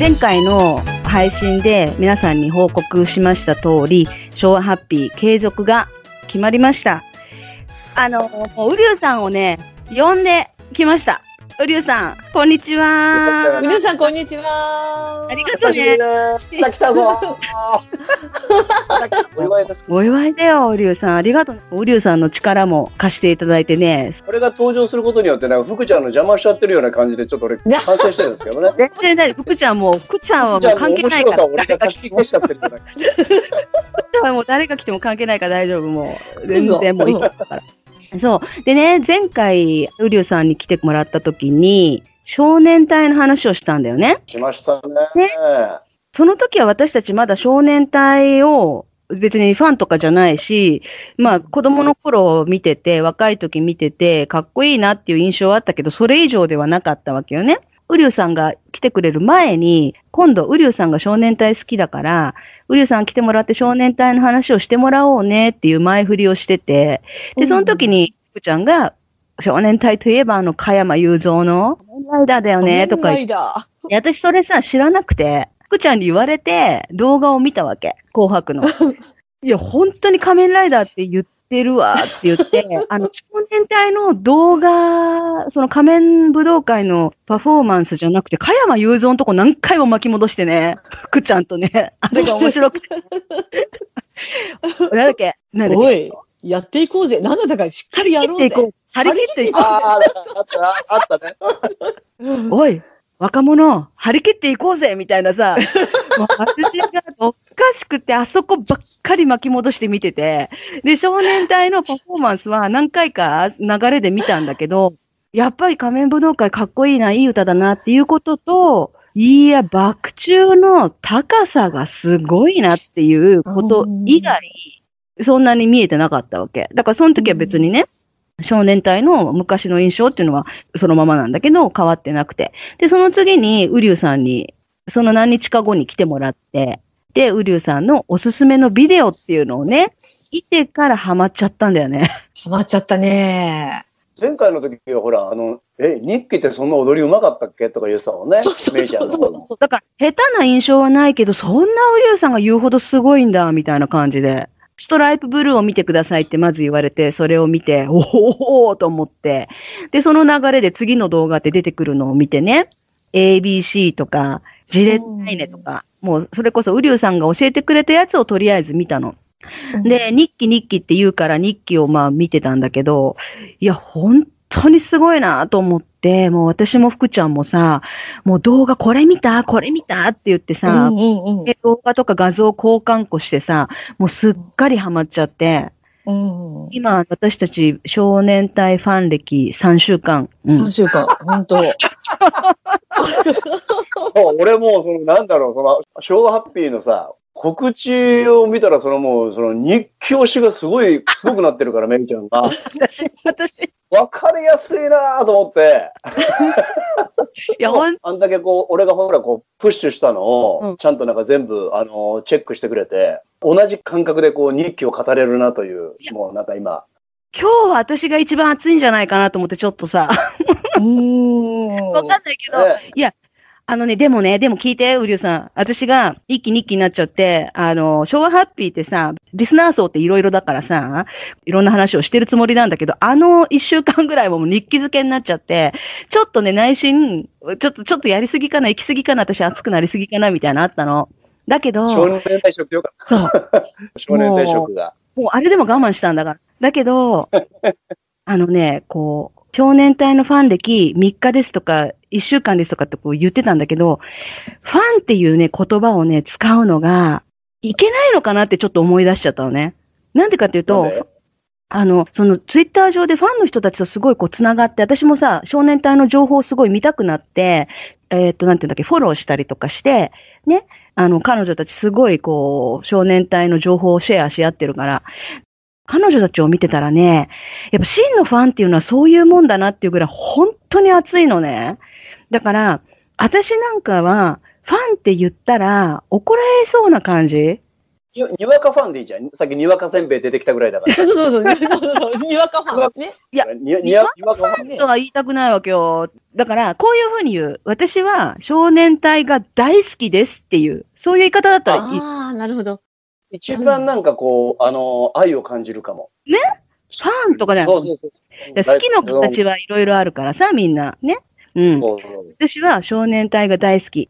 前回の配信で皆さんに報告しました通り、昭和ハッピー継続が決まりました。あの、もうウリュウさんをね、呼んできました。ウリュウさん、こんにちは。皆さん、こんにちは。ありがとうね。来たぞ。お祝いです。お祝いだよ、ウリュウさん。ありがとう。ウリュウさんの力も貸していただいてね。これが登場することによって、なんか福ちゃんの邪魔しちゃってるような感じで、ちょっと俺、反省してるんですけどね。全然大丈夫。福ちゃんも、福ちゃんはもう関係ないから。俺が貸し切っちゃってるから。福ちゃんはもう誰が来ても関係ないから大丈夫。もう、全然もういいから。そう。でね、前回、ウリュウさんに来てもらった時に、少年隊の話をしたんだよね。しましたね。ねその時は私たちまだ少年隊を別にファンとかじゃないし、まあ子供の頃見てて、若い時見てて、かっこいいなっていう印象はあったけど、それ以上ではなかったわけよね。ウリュウさんが来てくれる前に、今度ウリュウさんが少年隊好きだから、ウリュウさん来てもらって少年隊の話をしてもらおうねっていう前振りをしてて、で、その時に、福ちゃんが、少年隊といえばあの、加山雄三の、ライダーだよね、とか言って。って。私それさ、知らなくて、福ちゃんに言われて動画を見たわけ。紅白の。いや、本当に仮面ライダーって言ってるわって言って、あの、少年隊の動画、その仮面武道会のパフォーマンスじゃなくて、加山雄三のとこ何回も巻き戻してね、福ちゃんとね、あれが面白くて。なんだっけ？なんだっけおい、やっていこうぜ。なんだったかしっかりやろうぜ。張り切っていこう。ああ、あった、あったね。おい、若者、張り切っていこうぜみたいなさ、もう私がおかしくて、あそこばっかり巻き戻して見てて、で、少年隊のパフォーマンスは何回か流れで見たんだけど、やっぱり仮面武道会かっこいいな、いい歌だなっていうことと、いや、爆中の高さがすごいなっていうこと以外、そんなに見えてなかったわけ。だからその時は別にね、少年隊の昔の印象っていうのはそのままなんだけど変わってなくて。で、その次にウリュウさんに、その何日か後に来てもらって、で、ウリュウさんのおすすめのビデオっていうのをね、見てからハマっちゃったんだよね。ハマっちゃったね。前回の時はほら、あの、え、日記ってそんな踊りうまかったっけ？とか言ってたもんね。そうそうそうメイちゃんの方がだから、下手な印象はないけど、そんなウリュウさんが言うほどすごいんだ、みたいな感じで。ストライプブルーを見てくださいってまず言われて、それを見て、おおおと思って。で、その流れで次の動画って出てくるのを見てね、ABC とか、ジレッタイネとか、もうそれこそウリュウさんが教えてくれたやつをとりあえず見たの。で、日記日記って言うから日記をまあ見てたんだけど、いや、本当にすごいなと思って、もう私も福ちゃんもさ、もう動画これ見た？これ見た？って言ってうさ、んうんうんで動画とか画像交換庫してさ、もうすっかりハマっちゃって、うん。今私たち少年隊ファン歴3週間。うん3週間、本当。俺もう、その、なんだろう、その、昭和ハッピーのさ、告知を見たら、そのもう、その日記推しがすごい、すごくなってるから、メイちゃんが。私、私、わかりやすいなと思って。いや、ほん、あんだけこう、俺がほら、こう、プッシュしたのうん。を、ちゃんとなんか全部、あの、チェックしてくれて、同じ感覚でこう、日記を語れるなという、もうなんか今、今日は私が一番熱いんじゃないかなと思ってちょっとさ、うーん。わかんないけど、ねいや、あのね、でもね、でも聞いて、ウリュウさん。私が一期二期になっちゃって、あの、昭和ハッピーってさ、リスナー層っていろいろだからさ、いろんな話をしてるつもりなんだけど、あの一週間ぐらいはもう日記付けになっちゃって、ちょっとね、内心、ちょっと、ちょっとやりすぎかな、行きすぎかな、私熱くなりすぎかな、みたいなのあったの。だけど、少年退職よかっそう、た。少年退職が。もうあれでも我慢したんだから。だけど、あのね、こう、少年隊のファン歴3日ですとか、1週間ですとかってこう言ってたんだけど、ファンっていうね、言葉をね、使うのが、いけないのかなってちょっと思い出しちゃったのね。なんでかっていうとあの、そのツイッター上でファンの人たちとすごいこう繋がって、私もさ、少年隊の情報をすごい見たくなって、えーっと、なんていうんだっけ、フォローしたりとかして、ね、あの、彼女たちすごいこう、少年隊の情報をシェアし合ってるから、彼女たちを見てたらね、やっぱ真のファンっていうのはそういうもんだなっていうぐらい本当に熱いのね。だから、私なんかは、ファンって言ったら怒られそうな感じににわかファンでいいじゃん。さっきにわかせんべい出てきたぐらいだから。そうそうそう。にわかファン。ね。いやににわにわかファン。ねとは言いたくないわけよ。だから、こういうふうに言う。私は少年隊が大好きですっていう、そういう言い方だったらいい。フああ、なるほど。一番なんかこう、あの、愛を感じるかも。ァンとかじゃないうそそうそう。好きの形はいろいろあるからさ、みんな。ね？うん。私は少年隊が大好き。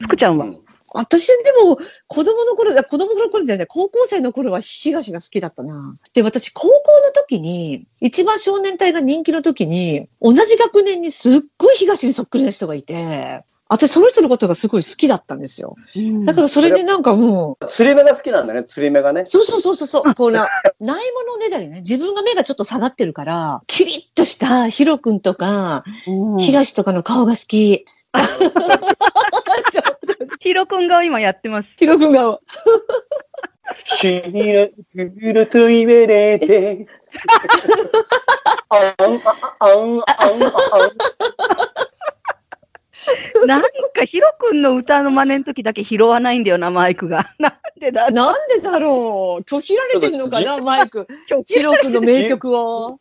福ちゃんは、うん私でも子供の頃、子供の頃じゃない、高校生の頃は東が好きだったな。で、私高校の時に、一番少年隊が人気の時に、同じ学年にすっごい東にそっくりな人がいて、私その人のことがすごい好きだったんですよ。うんだからそれでなんかもう、釣り目が好きなんだね、釣り目がね。そうそうそうそうそう、こうな、ないものねだりね、自分が目がちょっと下がってるから、キリッとしたヒロ君とか、うん東とかの顔が好き。ちょっと、ヒロ君が今やってます。ヒロ君が、死に来ると言われて。あん、あん、あん、あん、あん。なんかヒロ君の歌の真似の時だけ拾わないんだよな、マイクが。なんでだなんでだろう拒否られてるのかな、マイク。ヒロ君の名曲を。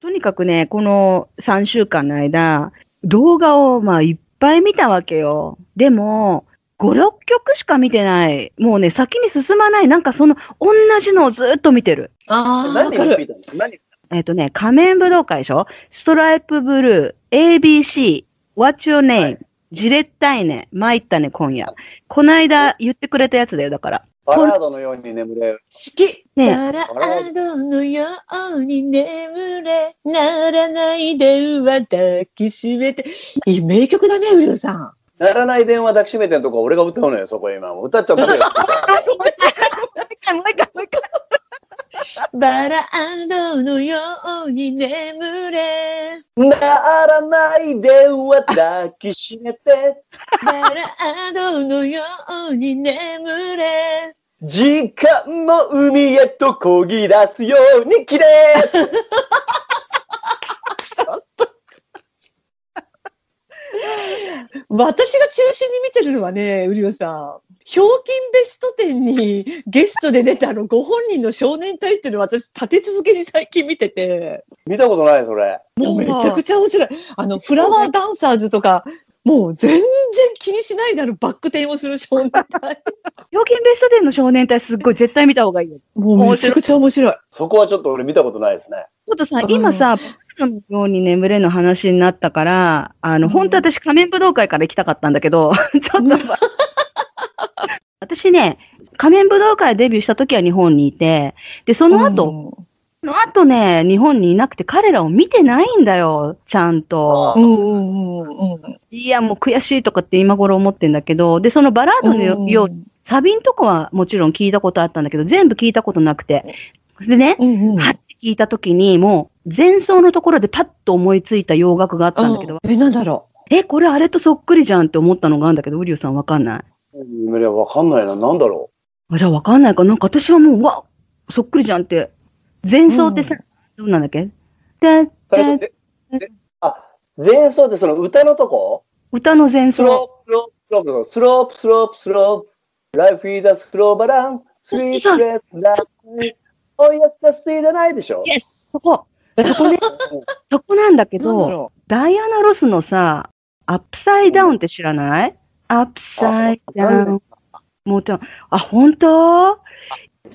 とにかくね、この3週間の間、動画をまあいっぱい見たわけよ。でも、5、6曲しか見てない。もうね、先に進まない。なんかその、同じのをずっと見てる。ああ、わかる。何を聞いたの？何？えっ、とね、仮面武道会でしょ？ストライプブルー、ABC、What's Your Name、はいジレッタイネ、参ったね、今夜。こないだ言ってくれたやつだよ、だから。バラードのように眠れ。好き。ねバラードのように眠れ、ならない電話抱きしめて。いい名曲だね、ウィルさん。ならない電話抱きしめてんとこ俺が歌うのよ、そこ今。歌っちゃったよ。もう一回、もう一回、もう一回。バラードのように眠れ。ならない電話抱きしめて。バラードのように眠れ。時間の海へとこぎ出すように綺麗 私が中心に見てるのはね、ウリオさん。ひょうきんベスト10にゲストで出たあのご本人の少年隊っていうのを私立て続けに最近見てて、見たことない、それ。もうめちゃくちゃ面白い。あの、フラワーダンサーズとか、もう全然気にしないであのバック転をする少年隊。表現ベストデーの少年隊すっごい絶対見た方がいいよ。もうめちゃくちゃ面白い。そこはちょっと俺見たことないですね。ちょっとさう、ん今さ、僕のように眠れの話になったから、あの、うん本当私仮面武道会から行きたかったんだけど、ちょっと 私ね、仮面武道会デビューした時は日本にいて、で、その後、その後ね、日本にいなくて彼らを見てないんだよ、ちゃんと。いや、もう悔しいとかって今頃思ってんだけど、で、そのバラードのよように、サビんとこはもちろん聞いたことあったんだけど、全部聞いたことなくて。でね、うんうん。はって聞いたときに、もう前奏のところでパッと思いついた洋楽があったんだけど、え、なんだろえ、これあれとそっくりじゃんって思ったのがあるんだけど、ウリュウさんわかんない？夢はわかんないな。なんだろあじゃあわかんないか。なんか私はもう、うわ、そっくりじゃんって。前奏ってさ、どうなんだっけ？で、で、あ、前奏ってその歌のとこ？歌の前スロ奏。ープ、スロープ、スロープ、スロープ、スロープ。Life is a slow balance, そう sweet そう breath, life. Oh yes, that's the じゃないでしょ？イエスそこそこね、そこなんだけう。なんだど、ろダイアナ・ロスのさ、アップサイダウンって知らない？アップサイダウン。もうちょ、あ、本当？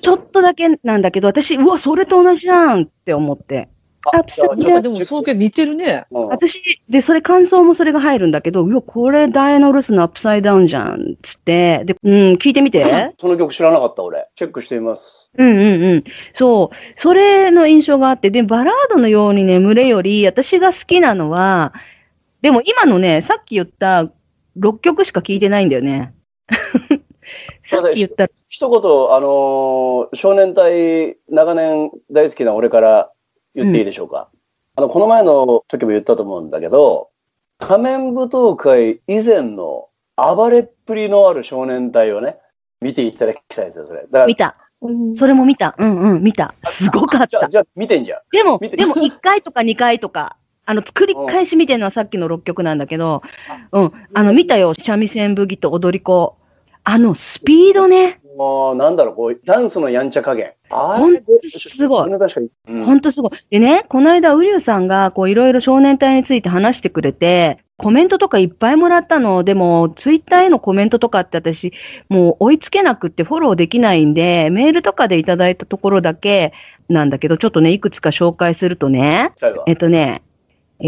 ちょっとだけなんだけど、私、うわ、それと同じじゃんって思って。 Upside Down。かでもそうけ似てるね。うん私、で、それ感想もそれが入るんだけど、うわ、これダイアナ・ロスの Upside Down じゃん、つって。で、うん、聞いてみて。その曲知らなかった俺。チェックしてみます。うんうんうん。そう。それの印象があって、で、バラードのように眠れより、私が好きなのは、でも今のね、さっき言った6曲しか聞いてないんだよね。さっき言った、一言、あのー少年隊長年大好きな俺から言っていいでしょうか。あの、この前の時も言ったと思うんだけど、仮面舞踏会以前の暴れっぷりのある少年隊をね、見ていただきたいですよ、それ。だから見た。それも見た。うんうん、見た。すごかった。じゃあ、じゃあ見てんじゃん。でも、でも1回とか2回とか、あの、繰り返し見てるのはさっきの6曲なんだけど、うん、あの、見たよ。三味線武技と踊り子。あの、スピードね。ーなんだろう、こう、ダンスのやんちゃ加減。あほんとすごいほんとすごい。でね、この間、ウリュウさんが、こう、いろいろ少年隊について話してくれて、コメントとかいっぱいもらったの。でも、ツイッターへのコメントとかって私、もう追いつけなくってフォローできないんで、メールとかでいただいたところだけなんだけど、ちょっとね、いくつか紹介するとね、えっとね、え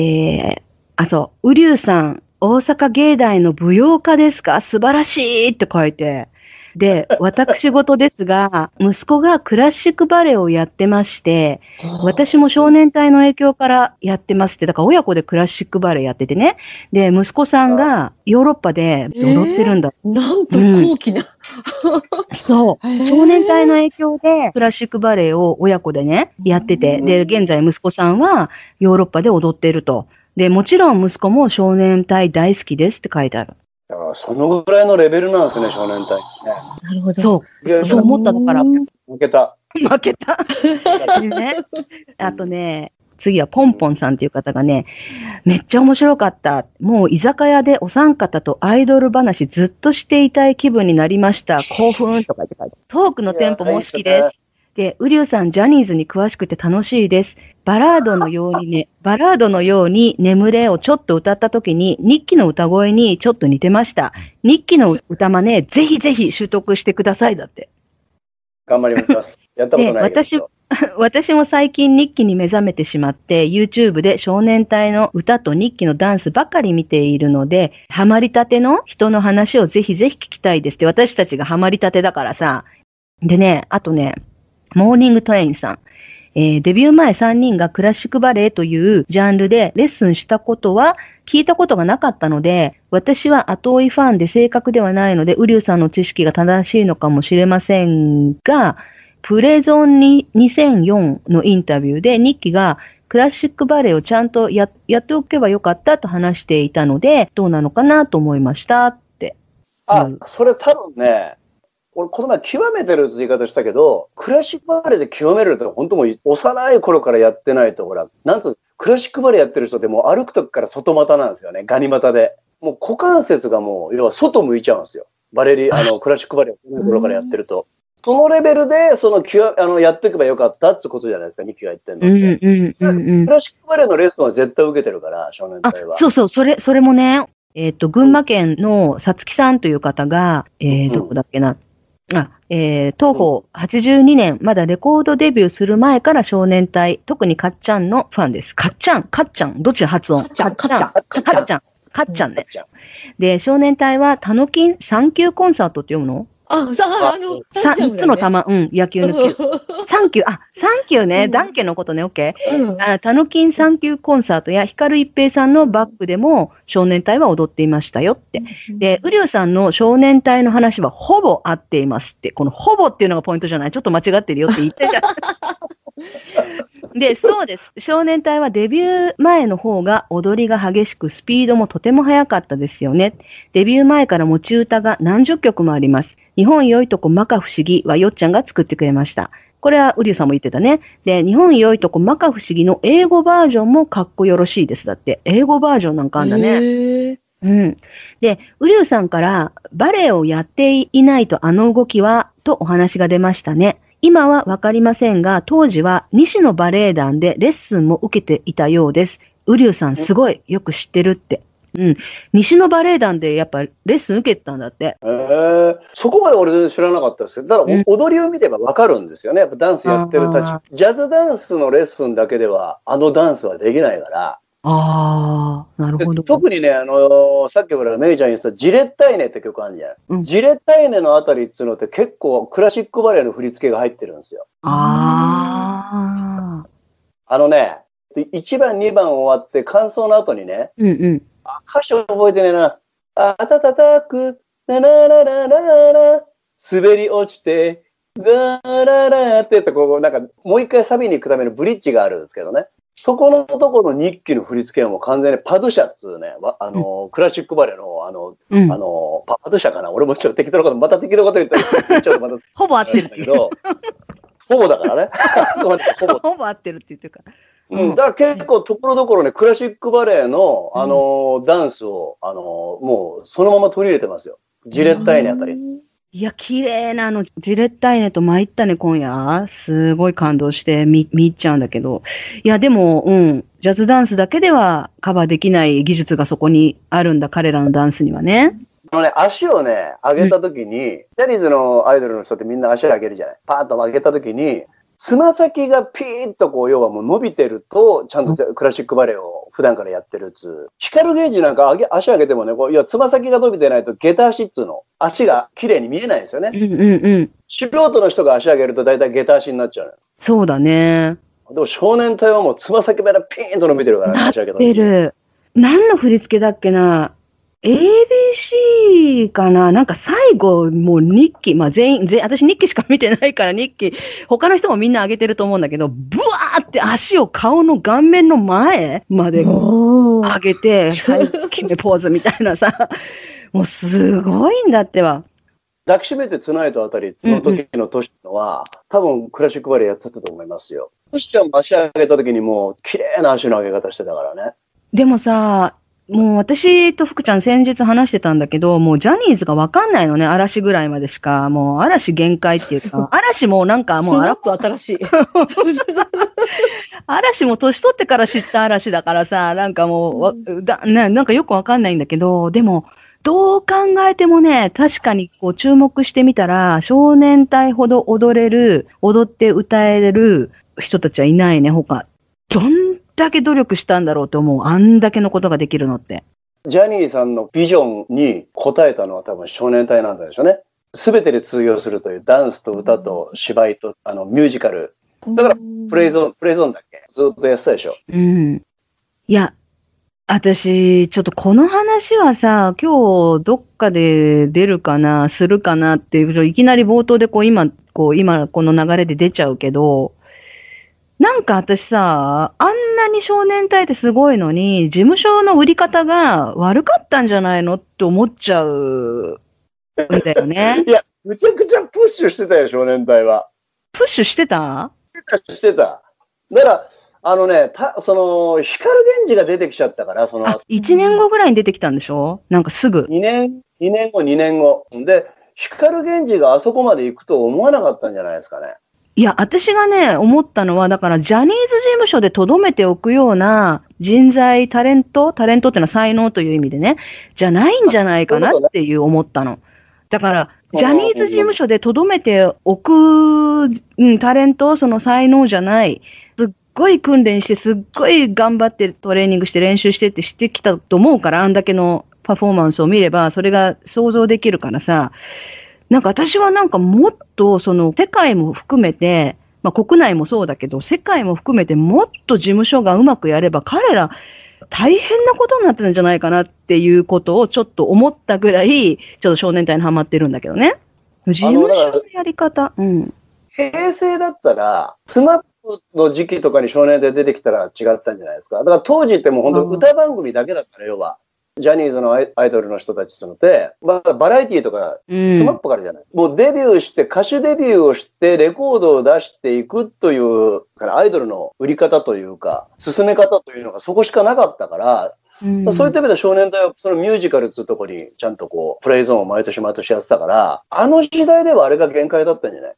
ー、あ、そう、ウリュウさん、大阪芸大の舞踊家ですか？素晴らしいって書いて。で、私事ですが、息子がクラシックバレエをやってまして、私も少年隊の影響からやってますって、だから親子でクラシックバレエやっててね。で、息子さんがヨーロッパで踊ってるんだ。なんと高貴な。そう。へー少年隊の影響でクラシックバレエを親子でね、やってて、で、現在息子さんはヨーロッパで踊っていると。で、もちろん息子も少年隊大好きですって書いてある。だからそのぐらいのレベルなんですね、少年隊。ねなるほど。そう。そう思っただからうん負けた。負けた。でね、あとね、次はポンポンさんっていう方がね、めっちゃ面白かった。もう居酒屋でお三方とアイドル話ずっとしていたい気分になりました。興奮とか言って書いてトークのテンポも好きです。で、ウリュウさん、ジャニーズに詳しくて楽しいです。バラードのようにね、バラードのように眠れをちょっと歌った時に、日記の歌声にちょっと似てました。日記の歌真似、ぜひぜひ習得してください。だって。頑張ります。やったことない。で私 私も最近日記に目覚めてしまって、YouTube で少年隊の歌と日記のダンスばかり見ているので、ハマりたての人の話をぜひぜひ聞きたいですって、私たちがハマりたてだからさ。でね、あとね、モーニングトレインさん。えーデビュー前3人がクラシックバレエというジャンルでレッスンしたことは聞いたことがなかったので、私は後追いファンで正確ではないので、ウリュウさんの知識が正しいのかもしれませんが、プレゾンに2004のインタビューで、ニッキがクラシックバレエをちゃんとややっておけばよかったと話していたので、どうなのかなと思いましたって。あ、それ多分ね、俺この前極めてるって言い方したけど、クラシックバレエで極めるって本当もう幼い頃からやってないと、ほら、なんつうのクラシックバレエやってる人ってもう歩く時から外股なんですよね、ガニ股で。もう股関節がもう、要は外向いちゃうんですよ。バレリ、あの、クラシックバレエを頃からやってると。そのレベルで、その、極あの、やっていけばよかったってことじゃないですか、ミキが言ってるのって。うんうんうんうんク。ラシックバレエのレッスンは絶対受けてるから、少年あ隊は。、そうそう、それ、それもね、えっ、と、群馬県のさつきさんという方が、えー、うんどこだっけな。あ、えー、東方82年、まだレコードデビューする前から少年隊、特にかっちゃんのファンです。かっちゃん、かっちゃん、どっち発音？かっちゃん、かっちゃん、かっちゃんね。で、少年隊は、たのきん3級コンサートって読むの？あ、さあ、あの、さ ?3 つの玉、うん、野球の球。3級、あ、3級ね、うんダンケのことね、オッケー。うんあたのきん3級コンサートや光一平さんのバックでも少年隊は踊っていましたよって。で、ウリュウさんの少年隊の話はほぼ合っていますって。このほぼっていうのがポイントじゃないちょっと間違ってるよって言ってた。で、そうです。少年隊はデビュー前の方が踊りが激しく、スピードもとても速かったですよね。デビュー前から持ち歌が何十曲もあります。日本良いとこ摩訶不思議はよっちゃんが作ってくれました。これはウリュウさんも言ってたね。で、日本良いとこ摩訶不思議の英語バージョンもかっこよろしいです。だって、英語バージョンなんかあんだね。うん。で、ウリュウさんからバレエをやっていないとあの動きはとお話が出ましたね。今はわかりませんが、当時は西のバレエ団でレッスンも受けていたようです。ウリュウさんすごいよく知ってるって。うん。西のバレエ団でやっぱレッスン受けてたんだって。えーそこまで俺全然知らなかったですけど、ただ、うんお踊りを見ればわかるんですよね。やっぱダンスやってる立あち。ジャズダンスのレッスンだけでは、あのダンスはできないから。ああ、なるでほど。特にね、あのーさっきほら、メイちゃん言ってた、ジレッタイネって曲あるじゃん。うんジレッタイネのあたりっつうのって結構クラシックバレエの振り付けが入ってるんですよ。ああ。あのね、1番、2番終わって感想の後にね、うんうん。あ歌詞覚えてねえな。あたたたく、なららららら、滑り落ちて、ガララってってこう、なんかもう一回サビに行くためのブリッジがあるんですけどね。そこのところの日記の振り付けはもう完全にパドゥシャっつうね、わあの、クラシックバレエの、あの、うんあ。の、パパドゥシャかな？俺もちょっと適当なこと、また適当なこと言ったら、ちょっとまた、ほぼ合ってるけど、ほぼだからね。ほぼ。ほぼ合ってるって言ってるから。うん、だから結構ところどころね、クラシックバレエの、あのーダンスを、あのーもうそのまま取り入れてますよ。ジレッタイネあたり。いや、綺麗なあの、じれったいねと参ったね、今夜。すごい感動して見、見入っちゃうんだけど。いや、でも、うん。ジャズダンスだけではカバーできない技術がそこにあるんだ、彼らのダンスにはね。あのね、足をね、上げたときに、ジャニーズのアイドルの人ってみんな足を上げるじゃない。パーンと上げたときに、つま先がピーッとこう、要はもう伸びてると、ちゃんとクラシックバレエを普段からやってるっつう。光るゲージなんか上げ足上げてもね、こう、いや、つま先が伸びてないと、下駄足っつうの。足が綺麗に見えないんですよねう。んうんうん。素人の人が足上げると大体下駄足になっちゃうのよ。そうだね。でも少年隊はもうつま先からピーンと伸びてるからね、なっ足上げた時てる。何の振り付けだっけな ?ABC かな？なんか最後、もう日記、まあ全員、全私日記しか見てないから日記、他の人もみんな上げてると思うんだけど、ブワーって足を顔の顔面の前まで上げて、はい、決めポーズみたいなさ、もうすごいんだってば。抱きしめてツナイトあたりの時の年のは、多分クラシックバレエやってたと思いますよ。トシちゃんも足上げた時にもう綺麗な足の上げ方してたからね。でもさ、もう私と福ちゃん先日話してたんだけど、もうジャニーズがわかんないのね、嵐ぐらいまでしか。もう嵐限界っていうか、嵐もなんかもうスナッ、プ新しい。嵐も年取ってから知った嵐だからさ、なんかもうわ、だね、なんかよくわかんないんだけど、でも、どう考えてもね、確かにこう注目してみたら、少年隊ほど踊れる、踊って歌える人たちはいないね、他。どんだけ努力したんだろうと思う。あんだけのことができるのって。ジャニーさんのビジョンに応えたのは多分少年隊なんでしょうね。すべてで通用するというダンスと歌と芝居とあのミュージカル。だからプレイゾーン、プレイゾーンだっけ？ずっとやってたでしょ？うん。いや、私、ちょっとこの話はさ、今日どっかで出るかな、するかなっていう、いきなり冒頭でこう今、こう今この流れで出ちゃうけど、なんか私さ、あんなに少年隊ってすごいのに、事務所の売り方が悪かったんじゃないのって思っちゃうんだよね。いや、むちゃくちゃプッシュしてたよ、少年隊は。プッシュしてた？してた。だから、あのね、たその、光源氏が出てきちゃったから、そのあ、1年後ぐらいに出てきたんでしょ？なんかすぐ。2年、2年後、2年後。で、光源氏があそこまで行くと思わなかったんじゃないですかね。いや、私がね、思ったのは、だから、ジャニーズ事務所で留めておくような人材、タレントタレントっていうのは才能という意味でね、じゃないんじゃないかなっていう思ったの。だから、ジャニーズ事務所で留めておく、うん、タレント、その才能じゃない。すっごい訓練して、すっごい頑張ってトレーニングして練習してってしてきたと思うから、あんだけのパフォーマンスを見れば、それが想像できるからさ、なんか私はなんかもっとその世界も含めて、まあ国内もそうだけど、世界も含めてもっと事務所がうまくやれば彼ら大変なことになってるんじゃないかなっていうことをちょっと思ったぐらい、ちょっと少年隊にハマってるんだけどね。事務所のやり方。うん。平成だったら、スマップの時期とかに少年で出てきたら違ったんじゃないですか。だから当時ってもう本当歌番組だけだったら、要は。ジャニーズのアイドルの人たちってのって、まあ、バラエティーとかうん。スマップからじゃない、もうデビューして、歌手デビューをして、レコードを出していくという、からアイドルの売り方というか、進め方というのがそこしかなかったから、うん。そういった意味で少年隊はそのミュージカルっていうところにちゃんとこう、プレイゾーンを毎年毎年やってたから、あの時代ではあれが限界だったんじゃない？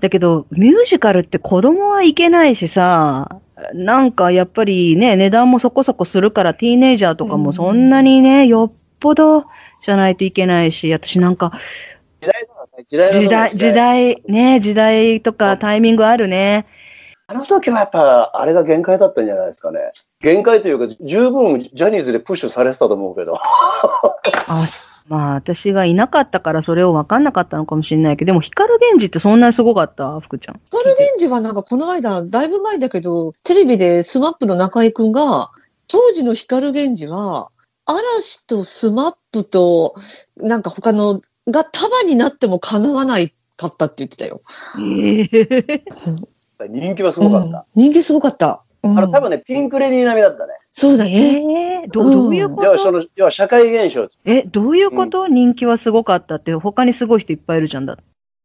だけど、ミュージカルって子供はいけないしさ、なんかやっぱりね、値段もそこそこするから、ティーネイジャーとかもそんなにね、よっぽどじゃないといけないし、私なんか、時代ね時代だ時代、ね、時代とかタイミングあるね。あの時はやっぱ、あれが限界だったんじゃないですかね。限界というか、十分ジャニーズでプッシュされてたと思うけど。あ、すまあ私がいなかったからそれを分かんなかったのかもしれないけど、でも光 GENJIってそんなにすごかった？福ちゃん。光 GENJIはなんかこの間、だいぶ前だけど、テレビでスマップの中居くんが、当時の光 GENJIは、嵐とスマップと、なんか他のが束になっても敵わないかったって言ってたよ。ええ 人気はすごかった。うん人気すごかった。うんあの、多分ね、ピンクレディー並みだったね。そうだね。えーどどういうこ要はそとの、要は社会現象。え、どういうこと、人気はすごかったって、他にすごい人いっぱいいるじゃんだ。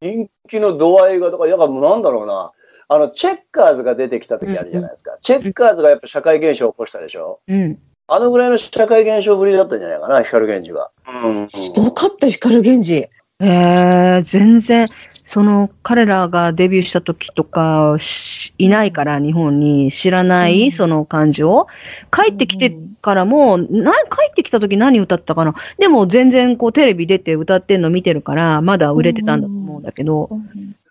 人気の度合いが、だから、だからもうなんだろうな。あの、チェッカーズが出てきた時あるじゃないですか。チェッカーズがやっぱ社会現象を起こしたでしょ？うん。あのぐらいの社会現象ぶりだったんじゃないかな、光源氏は。うん。すごかったよ、光源氏。えー、全然、その、彼らがデビューした時とか、しいないから、日本に知らない、うんその感じを。帰ってきてからも、な、帰ってきた時何歌ったかな？でも全然こうテレビ出て歌ってんの見てるから、まだ売れてたんだと思うんだけど。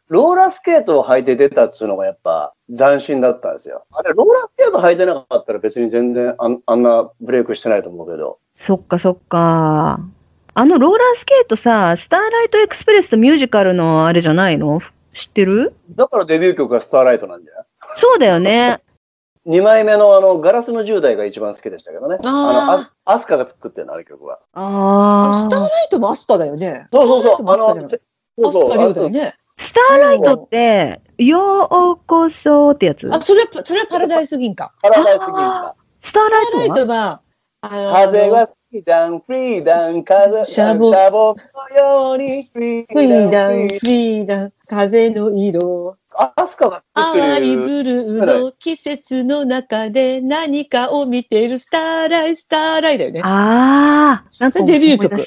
ローラースケートを履いて出たっていうのがやっぱ斬新だったんですよ。あれ、ローラースケート履いてなかったら別に全然あんあんなブレイクしてないと思うけど。そっかそっか。あのローラースケートさ、スターライトエクスプレスとミュージカルのあれじゃないの？知ってる？だからデビュー曲がスターライトなんじゃない？そうだよね。2枚目のあの、ガラスの10代が一番好きでしたけどね。ああの、アアスカが作ってるの、あれ曲は。ああスターラ。イトもアスカだよね。そうそうそう。スターライトもアスカじゃない。そうそうアスカリオだよね。スターライトって、ようこそってやつ？あ、それは、それはパラダイス銀か。パラダイス銀河。スターライトは？トは、あ風はフリーダン、フリーダン、風、シャボシャボのようにフリーダン、ーフリーダン、風の色。アスカが作って淡いる。ブルーの季節の中で何かを見てるスターライ、スターライだよね。ああ、なんかデビュー曲。で、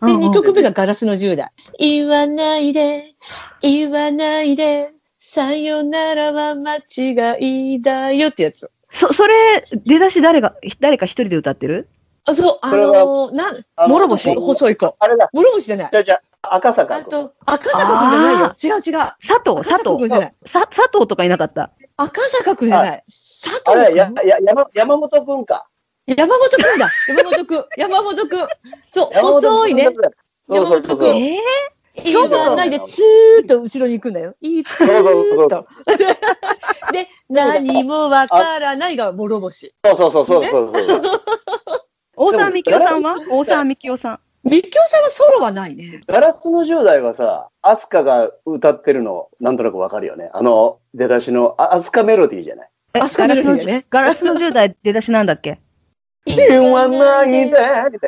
うんうん2曲目がガラスの10代。言わないで、言わないで、さよならは間違いだよってやつ。そ、それ、出だし誰が、誰か一人で歌ってる？あ、そう、あのー、なん、あの諸星細い子。あれだ。諸星じゃないじ。ゃじゃ赤坂君。あと、赤坂くんじゃないよ。違う違う。佐藤、赤佐藤。坂くんじゃない。さ、佐藤とかいなかった？赤坂くんじゃない。佐あれ、や、藤くんや、山、山本君か。山本くんだ。山本くん。山本くん。そう、山本君細いね。。そうそうそうそう。ええ言わないで、ツーッと後ろに行くんだよ。いいツーッと。で、何もわからないが諸星。そうそうそうそうそう。大沢みきおさんは？大沢みきおさん。みきおさんはソロはないね。ガラスの10代はさ、アスカが歌ってるの、なんとなくわかるよね。あの、出だしの、あアスカメロディーじゃない？えアスカメロディーだねガラスの10代出だしなんだっけ？言わないで、みたいな。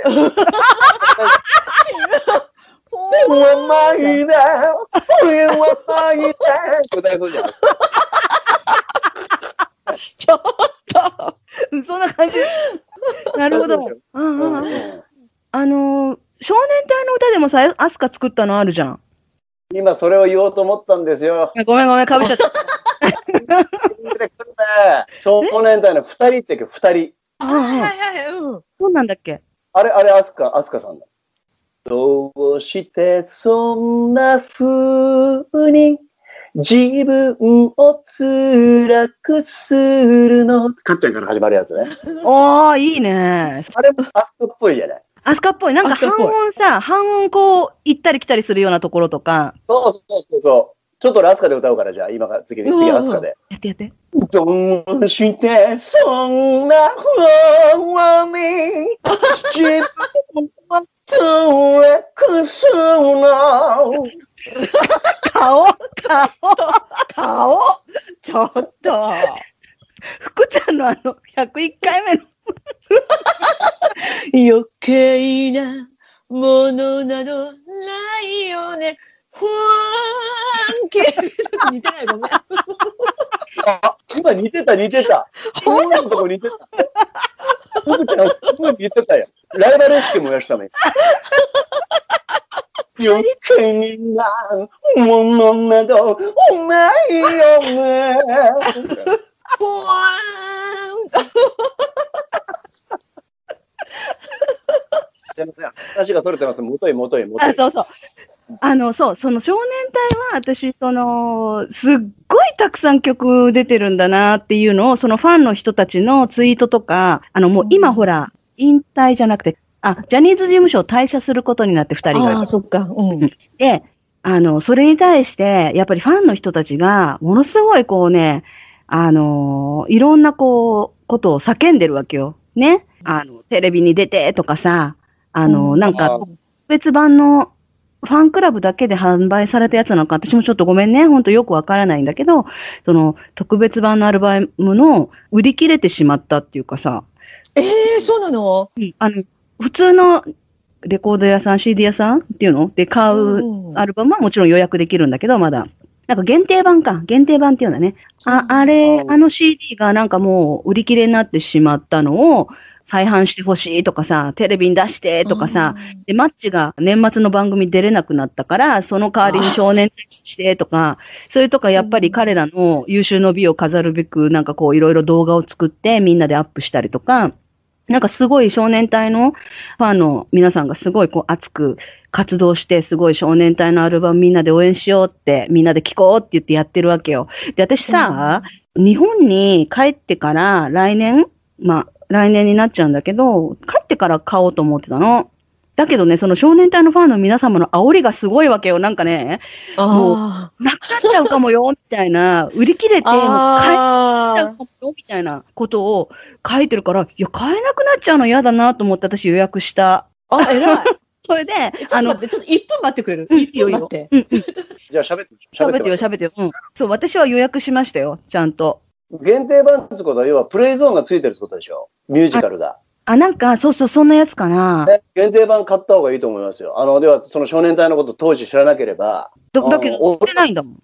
言わないで、言わないで、歌いそうじゃん。ちょっと。うんそんな感じ。なるほど。うんうんうんあのー、少年隊の歌でもさ、アスカ作ったのあるじゃん。今それを言おうと思ったんですよ。ごめんごめん、かぶっちゃった。少年隊の二人って曲、二人。うんうんはいはいはい。うん。そうなんだっけ？あれ、あれ、アスカ、アスカさんだ。どうしてそんな風に自分を辛くするのかっちゃんから始まるやつね。おー、いいね。あれもアスカっぽいじゃない？アスカっぽい。なんか半音さ、半音こう、行ったり来たりするようなところとか。そうそうそうそう。ちょっと俺アスカで歌うから、じゃあ今から次、次アスカで。やってやって。どうしてそんな風に自分を辛くするの顔？顔？顔ちょっと。福ちゃんのあの、101回目の。余計なものなどないよね。ふわーんけ。似てないごめん。あ、今似てた似てた。今のとこ似てた。福ちゃん、すごい似てたよ。ライバル意識燃やしたのよ。余計なものなどないよね。ふわすいません。話が取れてます。もといもといもとい。あ、そうそう。あの、そう、その少年隊は私、その、すっごいたくさん曲出てるんだなっていうのを、そのファンの人たちのツイートとか、あの、もう今ほら、引退じゃなくて、あ、ジャニーズ事務所を退社することになって二ー人がああ、そっか。うん。で、あの、それに対して、やっぱりファンの人たちが、ものすごいこうね、あの、いろんなこう、ことを叫んでるわけよ。ね。あの、テレビに出てとかさ、あの、うんなんか、別版のファンクラブだけで販売されたやつなのか、私もちょっとごめんね、ほんとよくわからないんだけど、その、特別版のアルバムの売り切れてしまったっていうかさ、ええそうなの？あの、普通のレコード屋さん、CD 屋さんっていうの？で買ううんアルバムはもちろん予約できるんだけど、まだ。なんか限定版か。限定版っていうんだね。あ、あれ、あの CD がなんかもう売り切れになってしまったのを、再販してほしいとかさ、テレビに出してとかさ、で、マッチが年末の番組出れなくなったから、その代わりに少年隊してとか、それとかやっぱり彼らの優秀の美を飾るべく、なんかこういろいろ動画を作ってみんなでアップしたりとか、なんかすごい少年隊のファンの皆さんがすごいこう熱く活動して、すごい少年隊のアルバムみんなで応援しようって、みんなで聴こうって言ってやってるわけよ。で、私さ、日本に帰ってから来年、まあ来年になっちゃうんだけど、帰ってから買おうと思ってたの。だけどね、その少年隊のファンの皆様の煽りがすごいわけよ。なんかね、あなくなっちゃうかもよ、みたいな、売り切れて、もう買えちゃあうかもよ、みたいなことを書いてるから、いや、買えなくなっちゃうの嫌だなと思って私予約した。あ。あ、偉い。それで、あのえちょっと待っ、て、ちょっと1分待ってくれる？うん、い1いよいいよ分待って。うんうんじゃあ喋って、喋ってよ、喋ってよ。うん。そう、私は予約しましたよ、ちゃんと。限定版ってことは、要はプレイゾーンがついてるってことでしょ？ミュージカルが。あ、なんか、そうそう、そんなやつかな。ね限定版買った方がいいと思いますよ。あの、では、その少年隊のこと当時知らなければ、だだけど、売ってないんだもん。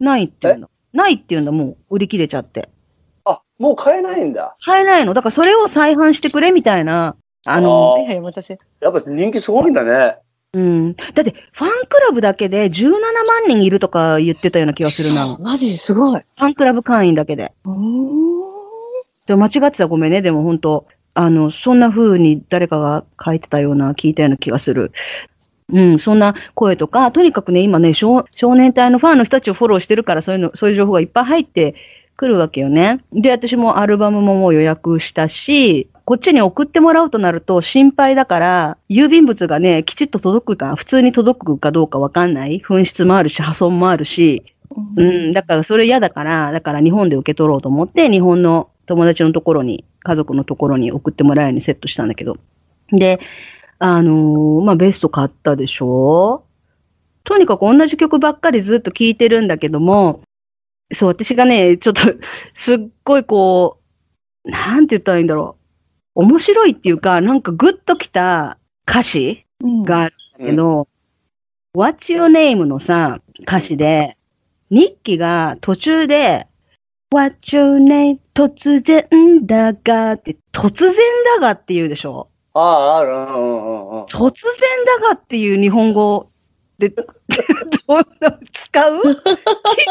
ないって言うんだ。ないって言うんだ、もう、売り切れちゃって。あ、もう買えないんだ。買えないの。だから、それを再販してくれ、みたいな。あの、はいはい、お待たせ。やっぱ人気すごいんだね。うん。だって、ファンクラブだけで17万人いるとか言ってたような気がするな。フマジすごい。ァンクラブ会員だけで。うーん。で間違ってたらごめんね。でも本当あの、そんな風に誰かが書いてたような、聞いたような気がする。うん、そんな声とか、とにかくね、今ね、少少年隊のファンの人たちをフォローしてるから、そういうの、そういう情報がいっぱい入ってくるわけよね。で、私もアルバムももう予約したし、こっちに送ってもらうとなると心配だから、郵便物がね、きちっと届くか、普通に届くかどうかわかんない。紛失もあるし、破損もあるし、うん、だからそれ嫌だから、だから日本で受け取ろうと思って、日本の友達のところに、家族のところに送ってもらうようにセットしたんだけど。で、あのーまあ、ベスト買ったでしょ？とにかく同じ曲ばっかりずっと聴いてるんだけども、そう、私がね、ちょっと、すっごいこう、なんて言ったらいいんだろう。面白いっていうか、なんかグッときた歌詞うんがあるんだけど、What's Your Name のさ、歌詞で、日記が途中で、What's Your Name 突然だがって、突然だがって言うでしょ？ああ、ある。うんうんうんうん。突然だがっていう日本語で、どう使う？聞い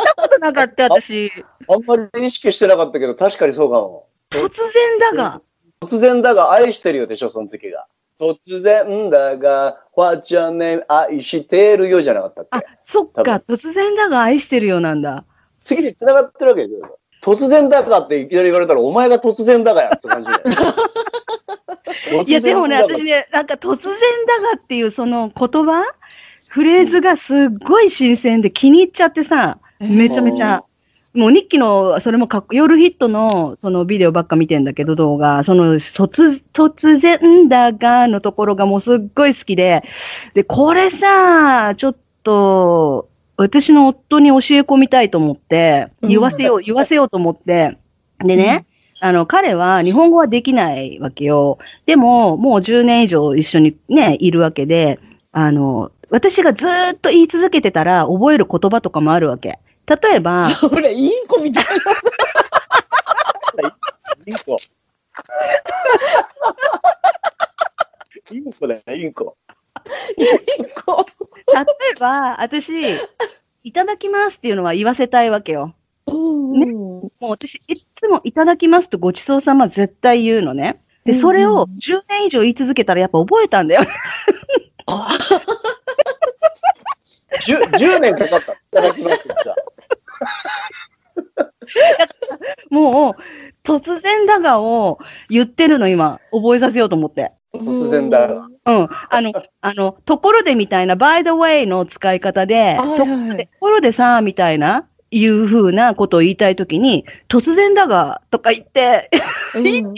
たことなかった、私。あんまり意識してなかったけど、確かにそうかも。突然だが。突然だが愛してるよでしょ、その時が。突然だが、What's your name? 愛してるよじゃなかったっあけ、そっか突然だが愛してるようなんだ。次に繋がってるわけですよ。突然だがっていきなり言われたら、お前が突然だがやって感じで。いや、でもね、私ね、なんか突然だがっていうその言葉、フレーズがすっごい新鮮で気に入っちゃってさ、めちゃめちゃ。もう日記の、それもかっこ夜ヒットのそのビデオばっか見てんだけど、動画、その突突然だがのところがもうすっごい好きで、で、これさ、ちょっと、私の夫に教え込みたいと思って、言わせよう、言わせようと思って、でね、あの、彼は日本語はできないわけよ。でも、もう10年以上一緒にね、いるわけで、あの、私がずーっと言い続けてたら覚える言葉とかもあるわけ。例えば、それ、インコみたいな。インコ。インコだよね、インコ。インコ。例えば、私、いただきますっていうのは言わせたいわけよ。うんうんもう私、いつもいただきますとごちそうさま絶対言うのね。で、それを10年以上言い続けたらやっぱ覚えたんだよ。あ 10, 10年かかった。いただきますってさ。もう、突然だがを言ってるの今、覚えさせようと思って。突然だが。うん。あの、あの、ところでみたいな、by the way の使い方で、はいとはいはいところでさ、みたいな、いう風なことを言いたいときに、突然だが、とか言って、うん 言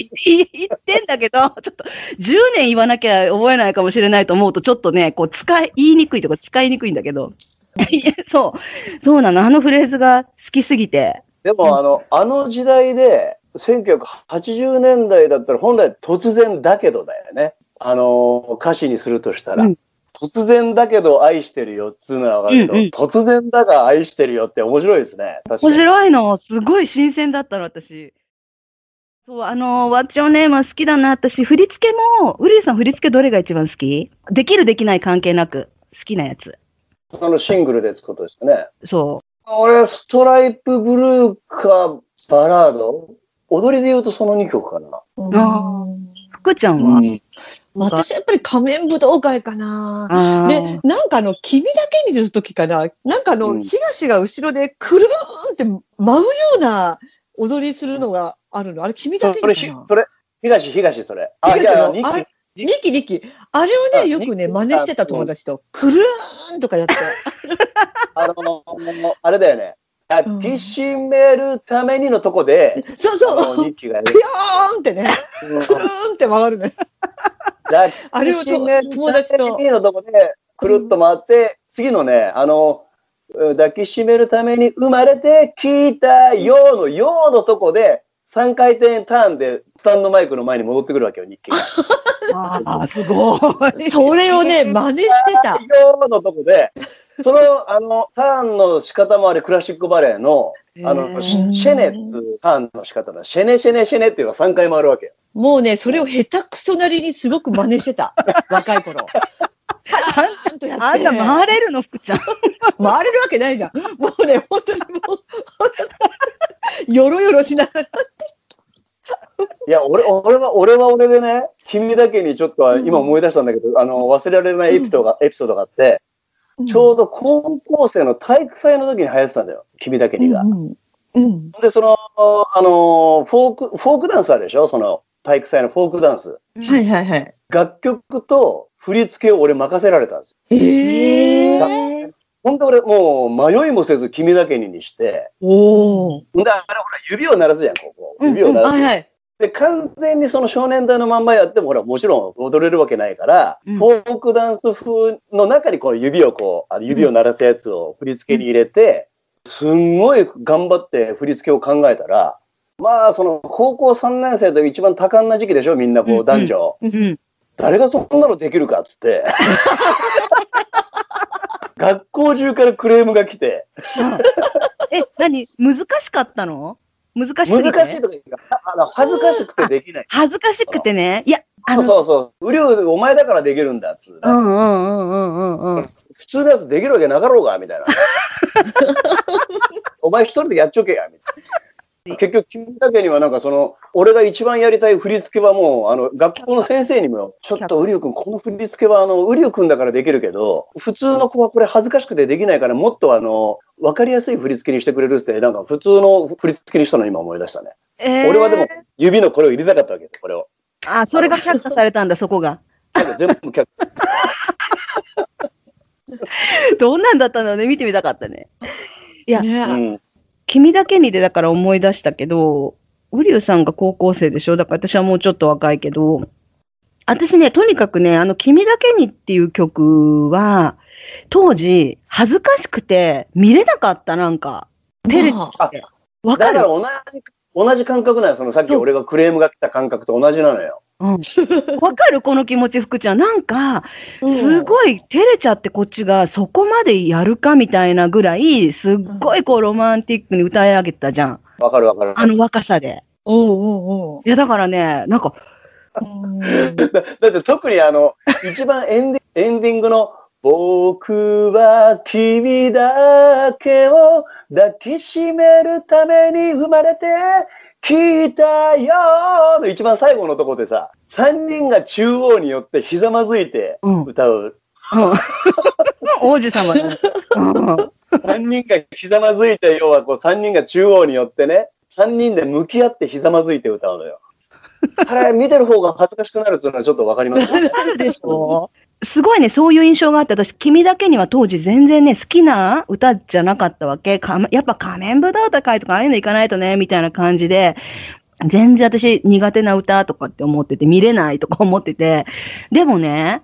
ってんだけど、ちょっと、10年言わなきゃ覚えないかもしれないと思うと、ちょっとね、こう、使い、言いにくいとか使いにくいんだけど。そう。そうなの。あのフレーズが好きすぎて。でも、あの、あの時代で、1980年代だったら本来突然だけどだよね。あの、歌詞にするとしたら。うん突然だけど愛してるよっつうのはわかるけど、うんうん突然だが愛してるよって面白いですね。面白いの。すごい新鮮だったの、私。そう、あの、What's Your Name は好きだな。私、振り付けも、ウリルさん振り付けどれが一番好き？できるできない関係なく、好きなやつ。そのシングルで作ったですね。そ俺、ストライプブルーか、バラード？踊りで言うとその2曲かな。あう。福ちゃんは、うん私やっぱり仮面舞踏会かな。あでー、なんかあの、君だけに出る時かな。なんかあの、うん東が後ろでくるーんって舞うような踊りするのがあるの。あれ、君だけにかな。ひそれ、東、東、それ。あ、い東のあれキニキニキ。あれをあね、よくね、真似してた友達と、くるーんとかやって。あの、あれだよね。抱きしめるためにのとこで、そうあのそう。ニッキがやるぴょーんってね、うんくるーんって回るね。抱あれをときしめる友達とためにのとこで、くるっと回って、次のね、あの、抱きしめるために生まれてきたようのようのとこで、3回転ターンでスタンドマイクの前に戻ってくるわけよ、日記が。あー、すごい。それをね、真似してた。ようのとこで、その、あの、ターンの仕方もあれ、クラシックバレエの、あへの、ーシシェネっていうターンの仕方だ。シェネシェネシェネっていうのが3回回るわけよ。もうね、それを下手くそなりにすごく真似してた。若い頃。パーンとやって。あんた回れるの、福ちゃん。回れるわけないじゃん。もうね、本当にもう、よろよろしながら。いや、俺、俺は、俺は俺でね、君だけにちょっとは今思い出したんだけど、あの、忘れられないエピソードが、エピソードがあって、ちょうど高校生の体育祭の時に流行ってたんだよ。君だけにが。うんうん。で、その、あの、フォーク、フォークダンスあるでしょ？その、体育祭のフォークダンス。はいはいはい。楽曲と振り付けを俺任せられたんですよ。えええーほんと俺、もう迷いもせず君だけににして、おー。んで、あれほら、指を鳴らすじゃん、ここ。うん指を鳴らす。はいはい。で、完全にその少年隊のまんまやっても、ほら、もちろん踊れるわけないから、うんフォークダンス風の中にこう指をこう、あの指を鳴らすやつを振り付けに入れて、すんごい頑張って振り付けを考えたら、まあ、その、高校3年生と一番多感な時期でしょ、みんなこう、うんうん男女。うん。誰がそんなのできるかっつって。学校中からクレームが来て、え、何？難しかったの？難しすぎて難しいとか言うか恥ずかしくてできない。恥ずかしくてね。いや、あそうの、そうそう。うりょう、お前だからできるんだっつうね、うんうんうんうんうんうん。普通のやつできるわけなかろうが、みたいな。お前一人でやっちょけや、みたいな。結局、君だけにはなんかその、俺が一番やりたい振り付けはもう、あの、学校の先生にも、ちょっと、ウリュウ君、この振り付けは、あの、ウリュウ君だからできるけど、普通の子はこれ恥ずかしくてできないから、もっとあの、わかりやすい振り付けにしてくれるって、なんか普通の振り付けにしたの今思い出したね。えー俺はでも、指のこれを入れたかったわけです、これを。あ、それが却下されたんだ、そこが。なんか全部却 どんなんだったんだろうね、見てみたかったね。いや、ねうん。君だけにでだから思い出したけど、ウリュウさんが高校生でしょ？だから私はもうちょっと若いけど、私ね、とにかくね、あの、君だけにっていう曲は、当時、恥ずかしくて見れなかった、なんか。テレビまあで。わかる？だから同じ、同じ感覚なのよ。そのさっき俺がクレームが来た感覚と同じなのよ。うん。わかる？この気持ち、福ちゃん。なんか、うんすごい照れちゃってこっちがそこまでやるかみたいなぐらい、すっごいこうロマンティックに歌い上げてたじゃん。わかるわかる。あの若さで。おうおうおういや、だからね、なんか、うんだだって特にあの、一番エンディエンディングの、僕は君だけを抱きしめるために生まれてきたよの一番最後のとこでさ、三人が中央によってひざまずいてうん。うん。歌う。王子様だね。うん三人がひざまずいて、要はこう三人が中央によってね、三人で向き合ってひざまずいて歌うのよ。あれ、見てる方が恥ずかしくなるっていうのはちょっとわかります？あるでしょすごいね、そういう印象があって、私、君だけには当時全然ね、好きな歌じゃなかったわけ。やっぱ仮面舞踏会とかああいうの行かないとね、みたいな感じで、全然私苦手な歌とかって思ってて、見れないとか思ってて。でもね、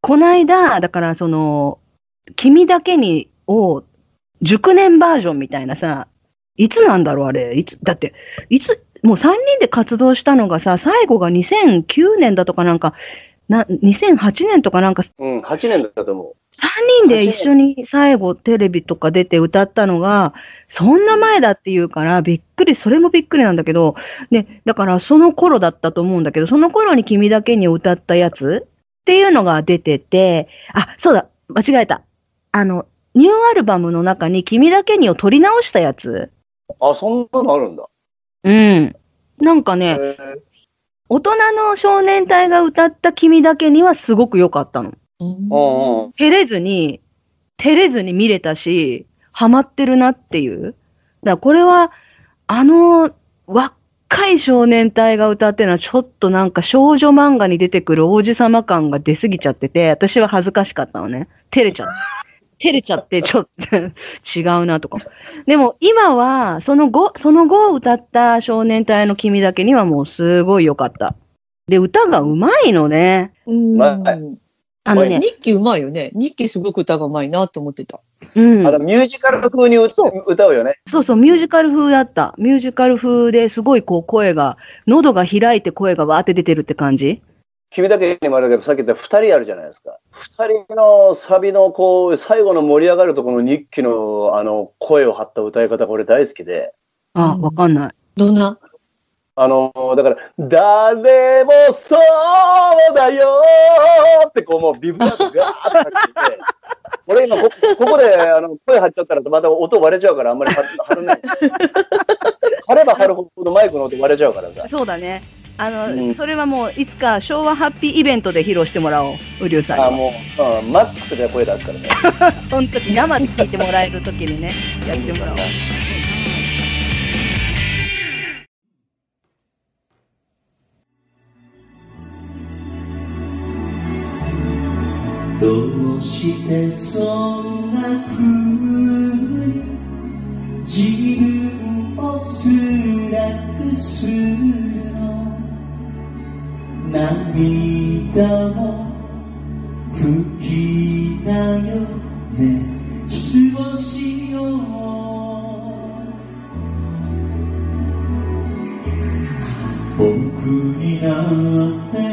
こないだ、だからその、君だけにを、熟年バージョンみたいなさ、いつなんだろうあれ。いつ、だって、いつ、もう3人で活動したのがさ、最後が2009年だとかなんか、な、2008年とかなんかうん、8年だったと思う。3人で一緒に最後テレビとか出て歌ったのが、そんな前だっていうから、びっくり、それもびっくりなんだけど、ね、だからその頃だったと思うんだけど、その頃に君だけに歌ったやつっていうのが出てて、あ、そうだ、間違えた。あの、ニューアルバムの中に君だけにを取り直したやつ。あ、そんなのあるんだ。うん。なんかへね、ー大人の少年隊が歌った君だけにはすごく良かったの。照れずに、照れずに見れたし、ハマってるなっていう。だからこれは、あの、若い少年隊が歌ってるのはちょっとなんか少女漫画に出てくる王子様感が出すぎちゃってて、私は恥ずかしかったのね。照れちゃって。照れちゃってちょっと違うなとか。でも今は、その後、その後歌った少年隊の君だけにはもうすごい良かった。で、歌がうまいのね。うんまああのね、日記うまいよね。日記すごく歌がうまいなと思ってた。うんあ。の、ミュージカル風に歌そう歌うよね。そうそう、ミュージカル風だった。ミュージカル風ですごいこう声が、喉が開いて声がわーって出てるって感じ君だけにもあるけど、さっき言った二人あるじゃないですか。二人のサビのこう、最後の盛り上がるところの日記のあの、声を張った歌い方、これ大好きで。あ、うんわかんない。どんな？あの、だから、誰もそうだよーってこうもうビブラートガーッとかけて、俺今こここであの声張っちゃったらまた音割れちゃうからあんまり張張るない。張れば張るほどマイクの音割れちゃうからさ。そうだね。あの、うんそれはもういつか昭和ハッピーイベントで披露してもらおう、ウリュウさんに。あもう、うん、マックスで声出すからね。その時生で聞いてもらえる時にね、やってもらおう。どうしてそんな風に自分を辛くするの？涙を拭きなよね。過ごしよう。僕になって